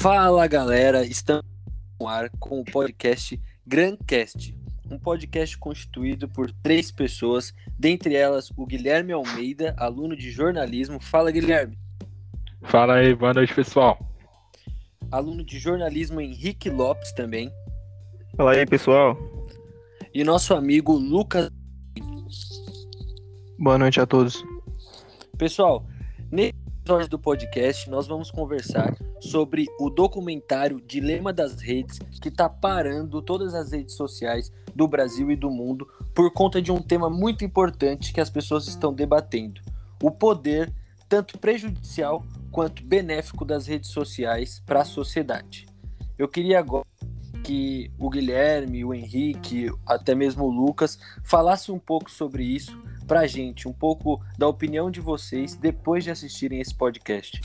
Fala galera, estamos no ar com o podcast Grandcast, um podcast constituído por três pessoas, dentre elas o Guilherme Almeida, aluno de jornalismo. Fala Guilherme. Fala aí, boa noite pessoal. Aluno de jornalismo Henrique Lopes também. Fala aí pessoal. E nosso amigo Lucas. Boa noite a todos. Pessoal, nesse episódio do podcast nós vamos conversar sobre o documentário Dilema das Redes, que está parando todas as redes sociais do Brasil e do mundo por conta de um tema muito importante que as pessoas estão debatendo: o poder, tanto prejudicial quanto benéfico das redes sociais para a sociedade. Eu queria agora que o Guilherme, o Henrique, até mesmo o Lucas falassem um pouco sobre isso pra gente, um pouco da opinião de vocês depois de assistirem esse podcast.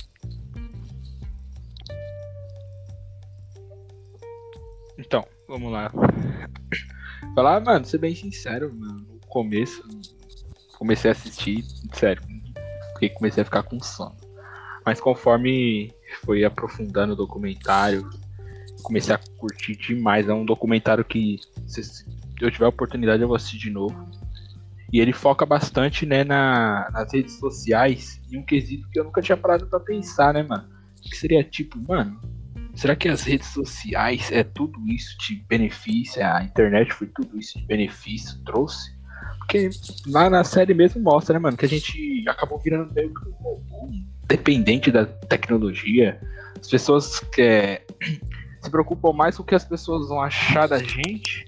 Então, vamos lá. Falar, mano, ser bem sincero, mano, no começo, comecei a assistir, sério, porque comecei a ficar com sono. Mas conforme foi aprofundando o documentário, comecei a curtir demais. É um documentário que, se eu tiver oportunidade, eu vou assistir de novo. E ele foca bastante, né, na, nas redes sociais em um quesito que eu nunca tinha parado pra pensar, né, mano? Que seria tipo, mano, será que as redes sociais é tudo isso de benefício? A internet foi tudo isso de benefício, trouxe? Porque lá na série mesmo mostra, né, mano, que a gente acabou virando meio que um dependente da tecnologia. As pessoas que é, se preocupam mais com o que as pessoas vão achar da gente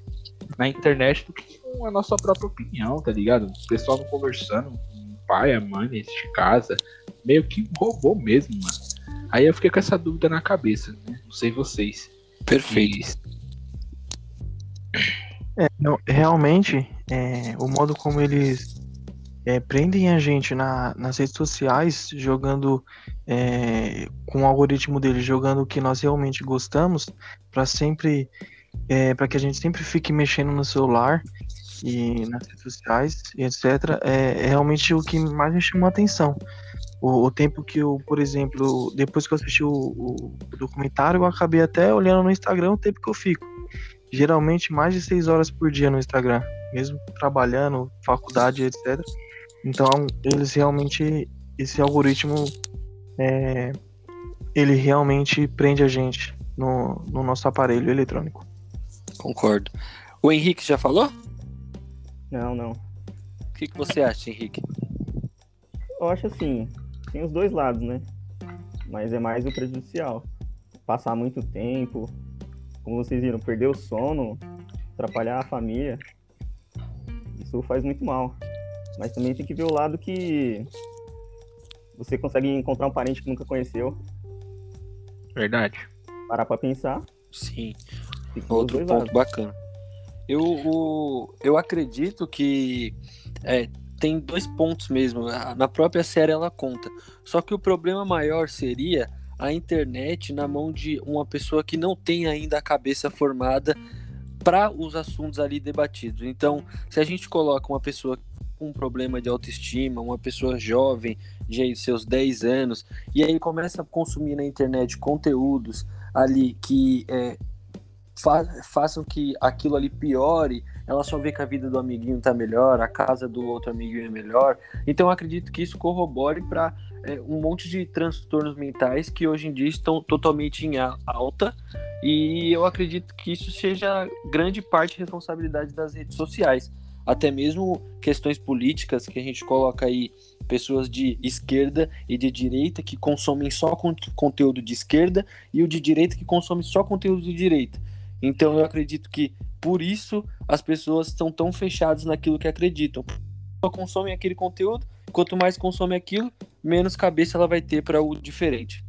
na internet do que com a nossa própria opinião, tá ligado? O pessoal não conversando com o pai, a mãe de casa, meio que robô mesmo, mano. Aí eu fiquei com essa dúvida na cabeça, né? Não sei vocês. Perfeito. É, não, realmente, é, o modo como eles é, prendem a gente na, nas redes sociais, jogando é, com o algoritmo deles, jogando o que nós realmente gostamos, para sempre, é, para que a gente sempre fique mexendo no celular e nas redes sociais etc. É, é realmente o que mais me chamou a atenção. O, o, tempo que eu, por exemplo, depois que eu assisti o, o, documentário, eu acabei até olhando no Instagram o tempo que eu fico. Geralmente mais de seis horas por dia no Instagram, mesmo trabalhando, faculdade, etc. Então eles realmente, esse algoritmo, é, ele realmente prende a gente no, no nosso aparelho eletrônico. Concordo. O Henrique já falou? Não, não. O que, que você acha, Henrique? Eu acho assim, tem os dois lados, né? Mas é mais o prejudicial. Passar muito tempo, como vocês viram, perder o sono, atrapalhar a família. Isso faz muito mal. Mas também tem que ver o lado que você consegue encontrar um parente que nunca conheceu. Verdade. Parar pra pensar. Sim. Outro ponto lados. bacana. Eu, o, eu acredito que é, tem dois pontos mesmo. Na própria série ela conta. Só que o problema maior seria a internet na mão de uma pessoa que não tem ainda a cabeça formada para os assuntos ali debatidos. Então, se a gente coloca uma pessoa com um problema de autoestima, uma pessoa jovem, de seus 10 anos, e aí começa a consumir na internet conteúdos ali que é, fa façam que aquilo ali piore, ela só vê que a vida do amiguinho tá melhor, a casa do outro amiguinho é melhor. Então acredito que isso corrobore para é, um monte de transtornos mentais que hoje em dia estão totalmente em alta. E eu acredito que isso seja grande parte responsabilidade das redes sociais. Até mesmo questões políticas que a gente coloca aí pessoas de esquerda e de direita que consomem só conteúdo de esquerda e o de direita que consome só conteúdo de direita. Então eu acredito que por isso as pessoas estão tão fechadas naquilo que acreditam. Só consomem aquele conteúdo, quanto mais consome aquilo, menos cabeça ela vai ter para o diferente.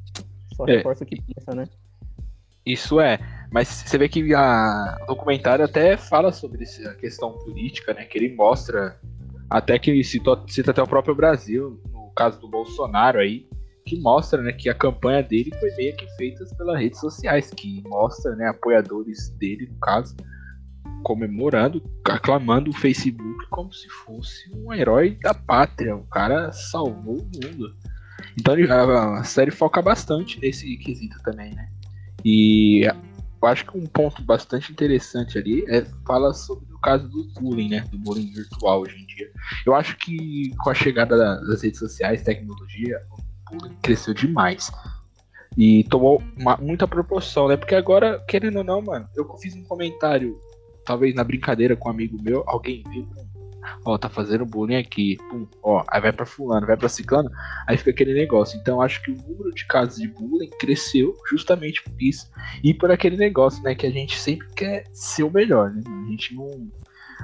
Só reforça é. que pensa, né? Isso é, mas você vê que a, o documentário até fala sobre a questão política, né? Que ele mostra, até que cita, cita até o próprio Brasil, no caso do Bolsonaro aí, que mostra né, que a campanha dele foi meio que feita pelas redes sociais, que mostra né, apoiadores dele, no caso, comemorando, aclamando o Facebook como se fosse um herói da pátria. O cara salvou o mundo. Então a, a série foca bastante nesse quesito também, né? E eu acho que um ponto bastante interessante ali é fala sobre o caso do bullying, né? Do bullying virtual hoje em dia. Eu acho que com a chegada das redes sociais, tecnologia, o bullying cresceu demais. E tomou uma, muita proporção, né? Porque agora, querendo ou não, mano, eu fiz um comentário, talvez na brincadeira com um amigo meu, alguém viu, ó, tá fazendo bullying aqui, pum, ó, aí vai pra fulano, vai pra ciclano, aí fica aquele negócio. Então acho que o número de casos de bullying cresceu justamente por isso. E por aquele negócio, né, que a gente sempre quer ser o melhor, né? A gente não.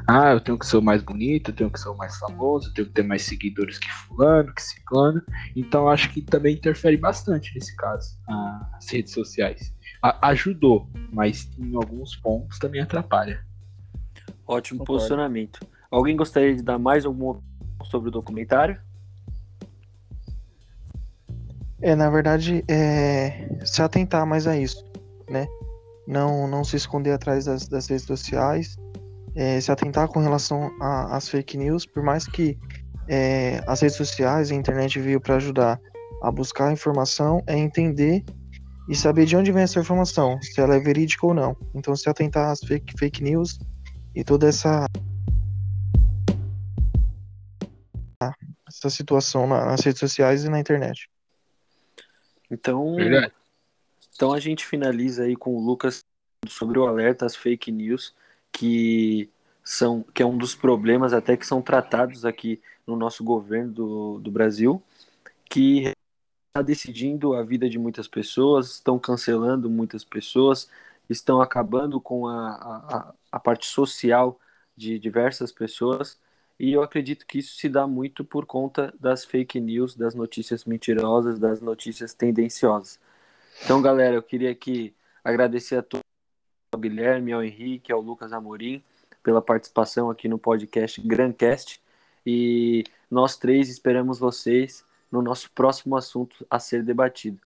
Ah, eu tenho que ser o mais bonito, eu tenho que ser o mais famoso, eu tenho que ter mais seguidores que fulano, que ciclano. Então acho que também interfere bastante nesse caso, as redes sociais. A ajudou, mas em alguns pontos também atrapalha. Ótimo Concordo. posicionamento. Alguém gostaria de dar mais alguma opinião sobre o documentário? É, na verdade, é se atentar mais a isso, né? Não, não se esconder atrás das, das redes sociais, é, se atentar com relação às fake news, por mais que é, as redes sociais, a internet veio para ajudar a buscar informação, é entender e saber de onde vem essa informação, se ela é verídica ou não. Então, se atentar às fake, fake news e toda essa essa situação nas redes sociais e na internet. Então, Verdade. então a gente finaliza aí com o Lucas sobre o alerta às fake news, que são que é um dos problemas até que são tratados aqui no nosso governo do, do Brasil, que está decidindo a vida de muitas pessoas, estão cancelando muitas pessoas, estão acabando com a, a, a parte social de diversas pessoas e eu acredito que isso se dá muito por conta das fake news, das notícias mentirosas, das notícias tendenciosas. Então, galera, eu queria aqui agradecer a todos, ao Guilherme, ao Henrique, ao Lucas Amorim, pela participação aqui no podcast Grandcast. E nós três esperamos vocês no nosso próximo assunto a ser debatido.